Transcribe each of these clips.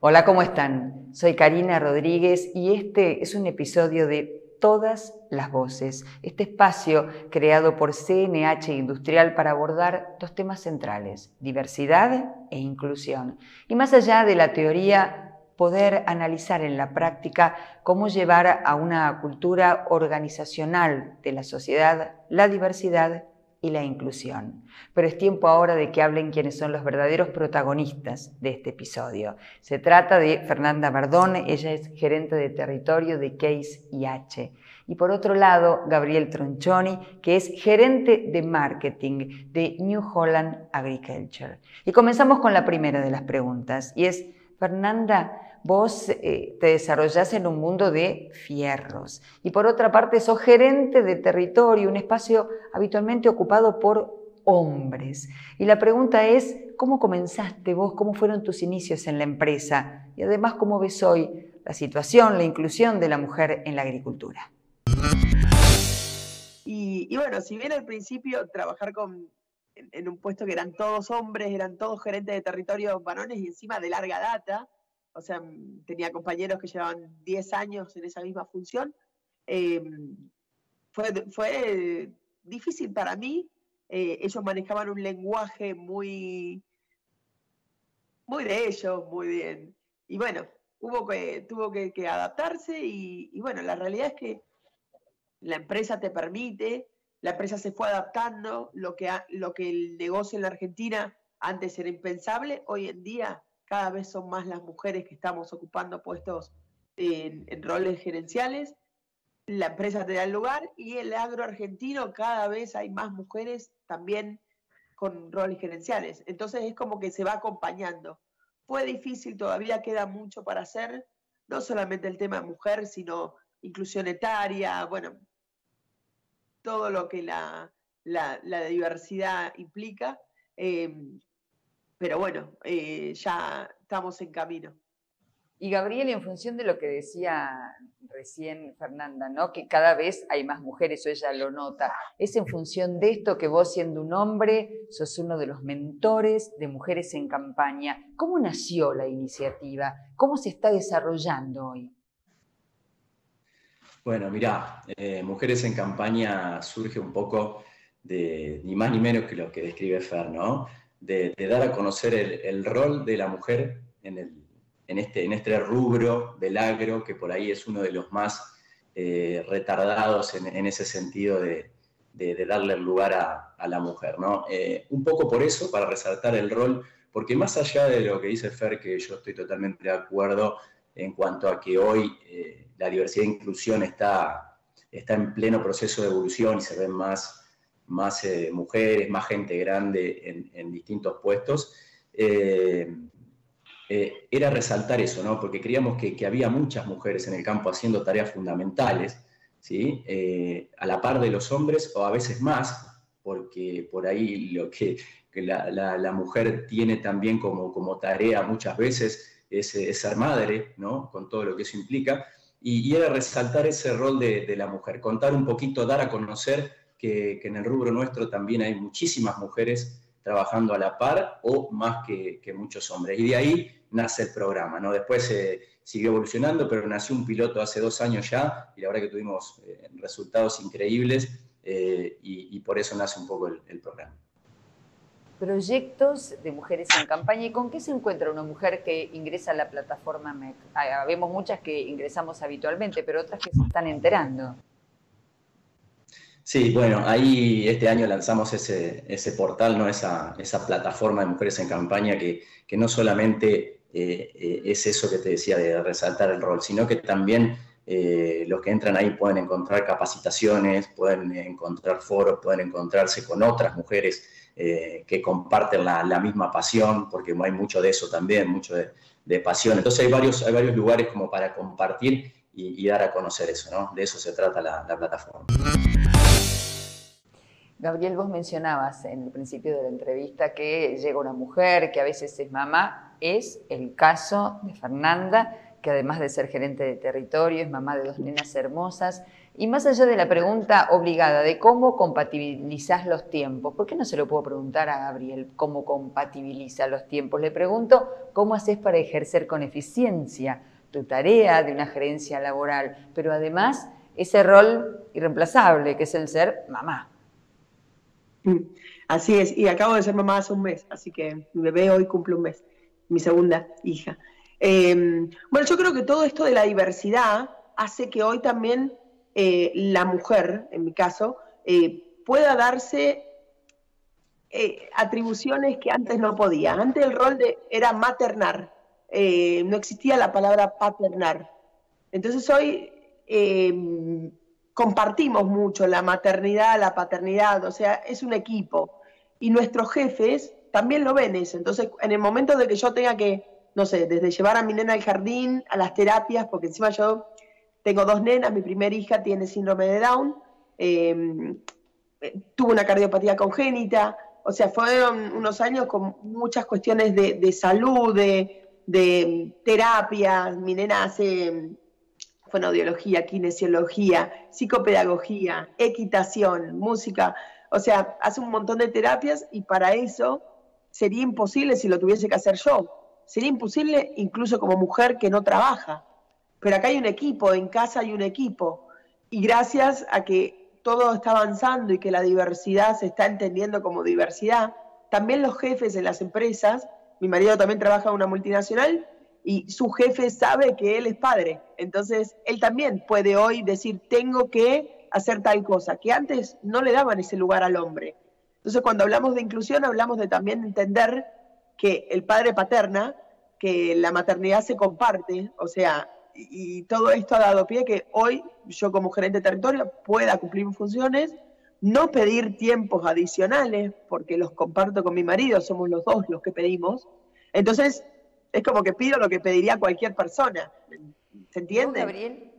Hola, ¿cómo están? Soy Karina Rodríguez y este es un episodio de Todas las Voces, este espacio creado por CNH Industrial para abordar dos temas centrales, diversidad e inclusión. Y más allá de la teoría, poder analizar en la práctica cómo llevar a una cultura organizacional de la sociedad la diversidad y la inclusión. Pero es tiempo ahora de que hablen quienes son los verdaderos protagonistas de este episodio. Se trata de Fernanda Bardón, ella es gerente de territorio de Case IH. Y por otro lado, Gabriel Tronchoni, que es gerente de marketing de New Holland Agriculture. Y comenzamos con la primera de las preguntas, y es, Fernanda, vos eh, te desarrollás en un mundo de fierros. Y por otra parte, sos gerente de territorio, un espacio habitualmente ocupado por hombres. Y la pregunta es, ¿cómo comenzaste vos? ¿Cómo fueron tus inicios en la empresa? Y además, ¿cómo ves hoy la situación, la inclusión de la mujer en la agricultura? Y, bueno, si bien al principio trabajar con, en, un puesto que eran todos hombres, eran todos gerentes de territorio varones y encima de larga data, o sea, mm, tenía compañeros que llevaban 10 años en esa misma función. Em, fue, difícil para mí. Eh, ellos manejaban un lenguaje muy, muy de ellos, muy bien. Y bueno, hubo que, tuvo que, adaptarse y, bueno, la realidad es que la empresa te permite, la empresa se fue adaptando, lo que, lo que el negocio en la Argentina antes era impensable, hoy en día cada vez son más las mujeres que estamos ocupando puestos en, roles gerenciales, la empresa te da el lugar y el agro argentino cada vez hay más mujeres también con roles gerenciales. Entonces es como que se va acompañando. Fue difícil, todavía queda mucho para hacer, no solamente el tema mujer, sino inclusión etaria, bueno, todo lo que la, diversidad implica. Eh, pero bueno, eh, ya estamos en camino. Y Gabriel, en función de lo que decía recién Fernanda, ¿no? que cada vez hay más mujeres, o ella lo nota, es en función de esto que vos siendo un hombre sos uno de los mentores de Mujeres en Campaña. ¿Cómo nació la iniciativa? ¿Cómo se está desarrollando hoy? Bueno, mirá, eh, Mujeres en Campaña surge un poco de ni más ni menos que lo que describe Fer, ¿no? De, dar a conocer el, rol de la mujer en, este, en este rubro del agro, que por ahí es uno de los más eh, retardados en, ese sentido de, darle el lugar a, la mujer. ¿no? Eh, un poco por eso, para resaltar el rol, porque más allá de lo que dice Fer, que yo estoy totalmente de acuerdo en cuanto a que hoy eh, la diversidad e inclusión está, está en pleno proceso de evolución y se ven más más eh, mujeres, más gente grande en, distintos puestos, eh, eh, era resaltar eso, ¿no? porque creíamos que, había muchas mujeres en el campo haciendo tareas fundamentales, ¿sí? a la par de los hombres o a veces más, porque por ahí lo que, la, mujer tiene también como, como tarea muchas veces es, ser madre, ¿no? con todo lo que eso implica, y, era resaltar ese rol de, de la mujer, contar un poquito, dar a conocer que, en el rubro nuestro también hay muchísimas mujeres trabajando a la par o más que, muchos hombres. Y de ahí nace el programa, ¿no? Después se siguió evolucionando, pero nació un piloto hace dos años ya y la verdad que tuvimos eh, resultados increíbles eh, y, por eso nace un poco el, programa. Proyectos de mujeres en campaña. ¿Y con qué se encuentra una mujer que ingresa a la plataforma MEC? Ah, vemos muchas que ingresamos habitualmente, pero otras que se están enterando. Sí, bueno, ahí este año lanzamos ese, ese portal, ¿no? esa, esa plataforma de mujeres en campaña que, que no solamente eh, eh, es eso que te decía de resaltar el rol, sino que también eh, los que entran ahí pueden encontrar capacitaciones, pueden encontrar foros, pueden encontrarse con otras mujeres que comparten la, la, misma pasión, porque hay mucho de eso también, mucho de, de pasión. Entonces hay varios, hay varios lugares como para compartir y, dar a conocer eso, ¿no? De eso se trata la, la plataforma. Gabriel, vos mencionabas en el principio de la entrevista que llega una mujer, que a veces es mamá. Es el caso de Fernanda, que además de ser gerente de territorio, es mamá de dos nenas hermosas. Y más allá de la pregunta obligada de cómo compatibilizás los tiempos, ¿por qué no se lo puedo preguntar a Gabriel cómo compatibiliza los tiempos? Le pregunto cómo haces para ejercer con eficiencia tu tarea de una gerencia laboral, pero además ese rol irreemplazable que es el ser mamá. Mm, así es, y acabo de ser mamá hace un mes, así que mi bebé hoy cumple un mes, mi segunda hija. Em, bueno, yo creo que todo esto de la diversidad hace que hoy también eh, la mujer, en mi caso, eh, pueda darse eh, atribuciones que antes no podía. Antes el rol de, era maternar, no existía la palabra paternar. Entonces hoy compartimos mucho la maternidad, la paternidad, o sea, es un equipo. Y nuestros jefes también lo ven eso. Entonces, en el momento de que yo tenga que, no sé, desde llevar a mi nena al jardín, a las terapias, porque encima yo tengo dos nenas, mi primera hija tiene síndrome de Down, em, tuvo una cardiopatía congénita, o sea, fueron unos años con muchas cuestiones de, salud, de, de terapia. Mi nena hace fonoaudiología, kinesiología, psicopedagogía, equitación, música, o sea, hace un montón de terapias y para eso sería imposible si lo tuviese que hacer yo. Sería imposible incluso como mujer que no trabaja. Pero acá hay un equipo, en casa hay un equipo. Y gracias a que todo está avanzando y que la diversidad se está entendiendo como diversidad, también los jefes en las empresas, mi marido también trabaja en una multinacional y su jefe sabe que él es padre. Entonces, él también puede hoy decir, tengo que hacer tal cosa, que antes no le daban ese lugar al hombre. Entonces, cuando hablamos de inclusión, hablamos de también entender que el padre paterna, que la maternidad se comparte, o sea, y todo esto ha dado pie que hoy yo como gerente de territorio pueda cumplir mis funciones, no pedir tiempos adicionales, porque los comparto con mi marido, somos los dos los que pedimos. Entonces, es como que pido lo que pediría cualquier persona. ¿Se entiende? Gabriel?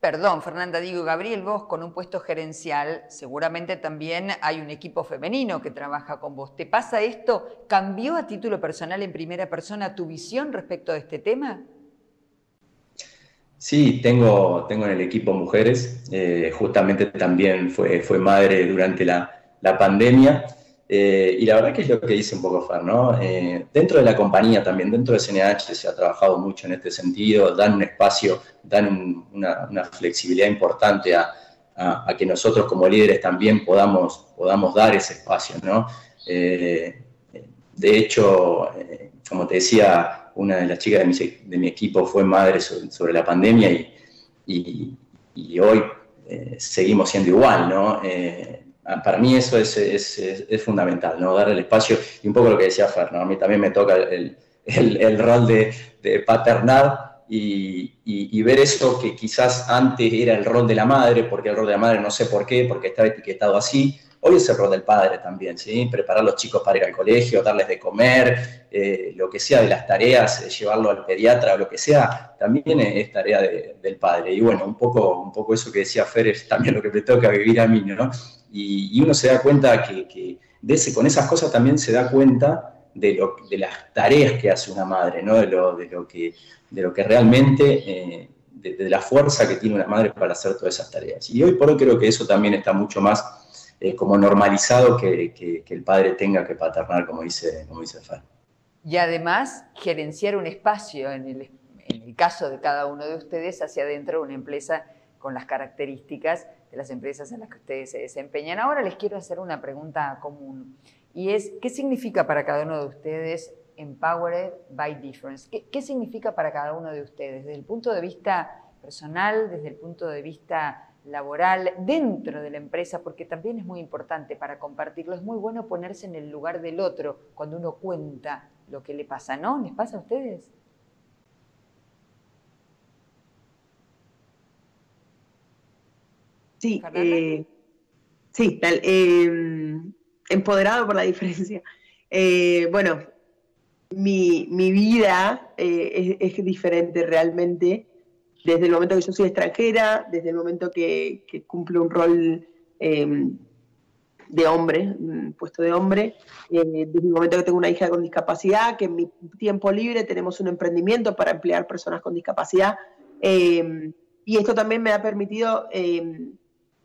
Perdón, Fernanda, digo, Gabriel, vos con un puesto gerencial, seguramente también hay un equipo femenino que trabaja con vos. ¿Te pasa esto? ¿Cambió a título personal en primera persona tu visión respecto de este tema? Sí, tengo, tengo en el equipo mujeres, eh, justamente también fue, fue madre durante la, pandemia, eh, y la verdad que es lo que dice un poco Fer, ¿no? Eh, dentro de la compañía también, dentro de CNH se ha trabajado mucho en este sentido, dan un espacio, dan una, flexibilidad importante a, que nosotros como líderes también podamos, podamos dar ese espacio, ¿no? de hecho, como te decía, una de las chicas de mi, equipo fue madre sobre, la pandemia y, hoy eh, seguimos siendo igual, ¿no? Eh, para mí eso es, fundamental, ¿no? Dar el espacio y un poco lo que decía Fer, A mí también me toca el, rol de, de paternar y, ver eso que quizás antes era el rol de la madre, porque el rol de la madre no sé por qué, porque estaba etiquetado así, Hoy es el rol del padre también, ¿sí? Preparar a los chicos para ir al colegio, darles de comer, eh, lo que sea de las tareas, eh, llevarlo al pediatra, lo que sea, también es, tarea del padre. Y bueno, un poco, un poco eso que decía Fer es también lo que me toca vivir a mí, ¿no? Y, uno se da cuenta que, con esas cosas también se da cuenta de, las tareas que hace una madre, ¿no? De lo, de lo, que, de lo que realmente... Eh, de, la fuerza que tiene una madre para hacer todas esas tareas. Y hoy por hoy creo que eso también está mucho más eh, como normalizado que, el padre tenga que paternar, como dice, como dice Y además, gerenciar un espacio, en el, caso de cada uno de ustedes, hacia adentro de una empresa con las características de las empresas en las que ustedes se desempeñan. Ahora les quiero hacer una pregunta común, y es, ¿qué significa para cada uno de ustedes Empowered by Difference? ¿Qué, ¿Qué significa para cada uno de ustedes desde el punto de vista personal, desde el punto de vista laboral dentro de la empresa, porque también es muy importante para compartirlo. Es muy bueno ponerse en el lugar del otro cuando uno cuenta lo que le pasa, ¿no? ¿Les pasa a ustedes? Sí, eh, sí, em, empoderado por la diferencia. Eh, bueno, mi, vida eh, es, es, diferente realmente desde el momento que yo soy extranjera, desde el momento que, que cumplo un rol em, de hombre, puesto de hombre, eh, desde el momento que tengo una hija con discapacidad, que en mi tiempo libre tenemos un emprendimiento para emplear personas con discapacidad. Em, y esto también me ha permitido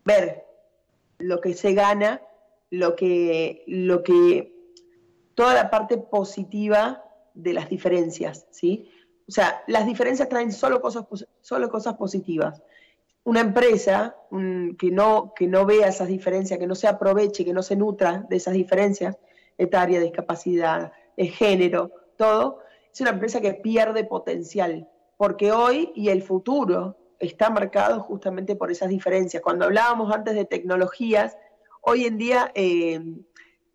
ver lo que se gana, lo que, lo que, toda la parte positiva de las diferencias, ¿sí? O sea, las diferencias traen solo cosas, solo cosas positivas. Una empresa que, no, que no vea esas diferencias, que no se aproveche, que no se nutra de esas diferencias, etaria, discapacidad, género, todo, es una empresa que pierde potencial, porque hoy y el futuro está marcado justamente por esas diferencias. Cuando hablábamos antes de tecnologías, hoy en día eh,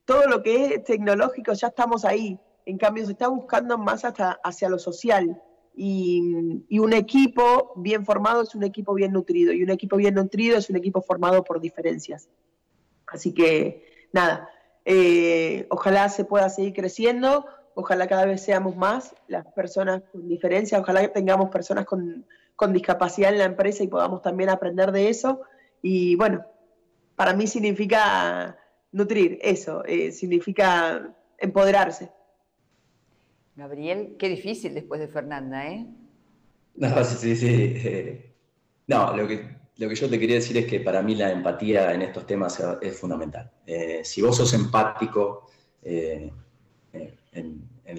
todo lo que es tecnológico ya estamos ahí. En cambio, se está buscando más hasta hacia lo social. Y, un equipo bien formado es un equipo bien nutrido. Y un equipo bien nutrido es un equipo formado por diferencias. Así que, nada, eh, ojalá se pueda seguir creciendo ojalá cada vez seamos más las personas con diferencia, ojalá tengamos personas con, discapacidad en la empresa y podamos también aprender de eso. Y bueno, para mí significa nutrir eso, eh, significa empoderarse. Gabriel, qué difícil después de Fernanda, ¿eh? No, sí, sí. Eh, no, lo que, lo que yo te quería decir es que para mí la empatía en estos temas es fundamental. Eh, si vos sos empático, en,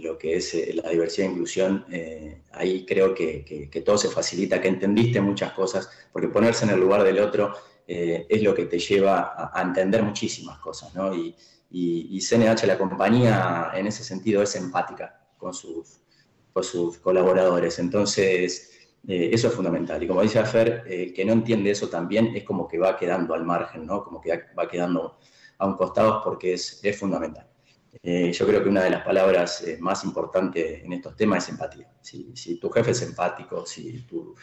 lo que es eh, la diversidad e inclusión, eh, ahí creo que, todo se facilita, que entendiste muchas cosas, porque ponerse en el lugar del otro eh, es lo que te lleva a, entender muchísimas cosas, ¿no? Y, y, CNH, la compañía, en ese sentido es empática con sus, con sus colaboradores, entonces eso es fundamental. Y como dice Afer, que no entiende eso también es como que va quedando al margen, ¿no? Como que va quedando a un costado porque es, es fundamental. Eh, yo creo que una de las palabras eh, más importantes en estos temas es empatía. Si, tu jefe es empático, si tu,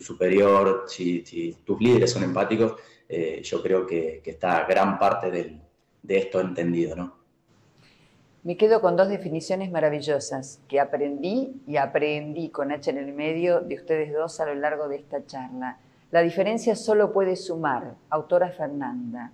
superior, si, tus líderes son empáticos, eh, yo creo que, está gran parte de esto entendido, ¿no? Me quedo con dos definiciones maravillosas que aprendí y aprendí con H en el medio de ustedes dos a lo largo de esta charla. La diferencia solo puede sumar, autora Fernanda.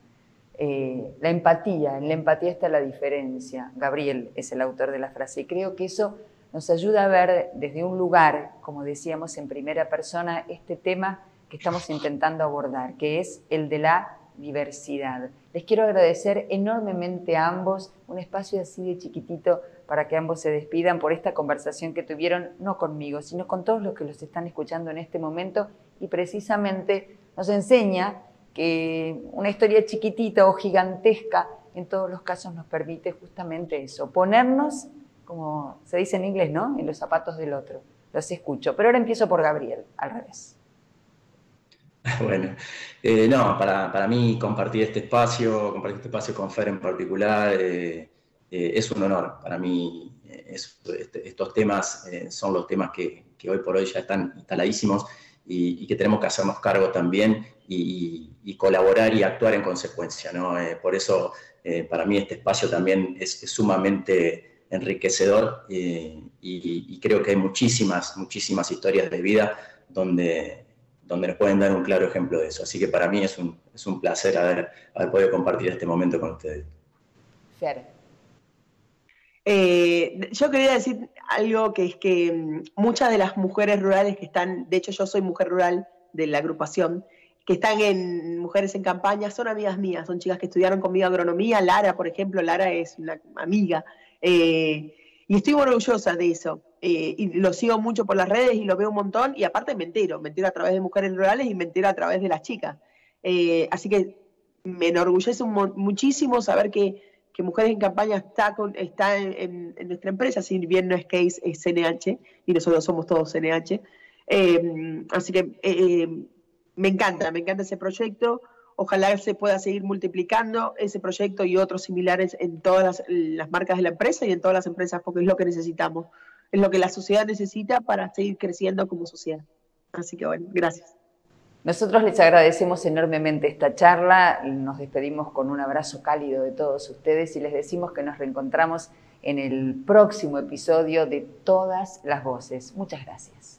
Eh, la empatía, en la empatía está la diferencia. Gabriel es el autor de la frase y creo que eso nos ayuda a ver desde un lugar, como decíamos en primera persona, este tema que estamos intentando abordar, que es el de la diversidad. Les quiero agradecer enormemente a ambos un espacio así de chiquitito para que ambos se despidan por esta conversación que tuvieron, no conmigo, sino con todos los que los están escuchando en este momento y precisamente nos enseña que una historia chiquitita o gigantesca en todos los casos nos permite justamente eso, ponernos, como se dice en inglés, ¿no? En los zapatos del otro. Los escucho. Pero ahora empiezo por Gabriel, al revés. Bueno, eh, no, para, mí compartir este espacio, compartir este espacio con Fer en particular, eh, eh, es un honor. Para mí este, estos temas son los temas que, hoy por hoy ya están instaladísimos y, que tenemos que hacernos cargo también y, colaborar y actuar en consecuencia. ¿no? Por eso, para mí, este espacio también es, sumamente enriquecedor y, creo que hay muchísimas, muchísimas historias de vida donde, donde nos pueden dar un claro ejemplo de eso. Así que para mí es un, es un placer haber, podido compartir este momento con ustedes. yo quería decir algo que es que mm, muchas de las mujeres rurales que están, de hecho yo soy mujer rural de la agrupación, que están en Mujeres en Campaña, son amigas mías, son chicas que estudiaron conmigo agronomía, Lara, por ejemplo, Lara es una amiga, eh, y estoy orgullosa de eso, eh, y lo sigo mucho por las redes y lo veo un montón, y aparte me entero, me entero a través de Mujeres Rurales y me entero a través de las chicas. Eh, así que me enorgullece muchísimo saber que, Mujeres en Campaña está, con, está en, nuestra empresa, si bien no es Case, es CNH, y nosotros somos todos CNH. así que me encanta, me encanta ese proyecto. Ojalá se pueda seguir multiplicando ese proyecto y otros similares en todas las, marcas de la empresa y en todas las empresas, porque es lo que necesitamos, es lo que la sociedad necesita para seguir creciendo como sociedad. Así que bueno, gracias. Nosotros les agradecemos enormemente esta charla, nos despedimos con un abrazo cálido de todos ustedes y les decimos que nos reencontramos en el próximo episodio de Todas las Voces. Muchas gracias.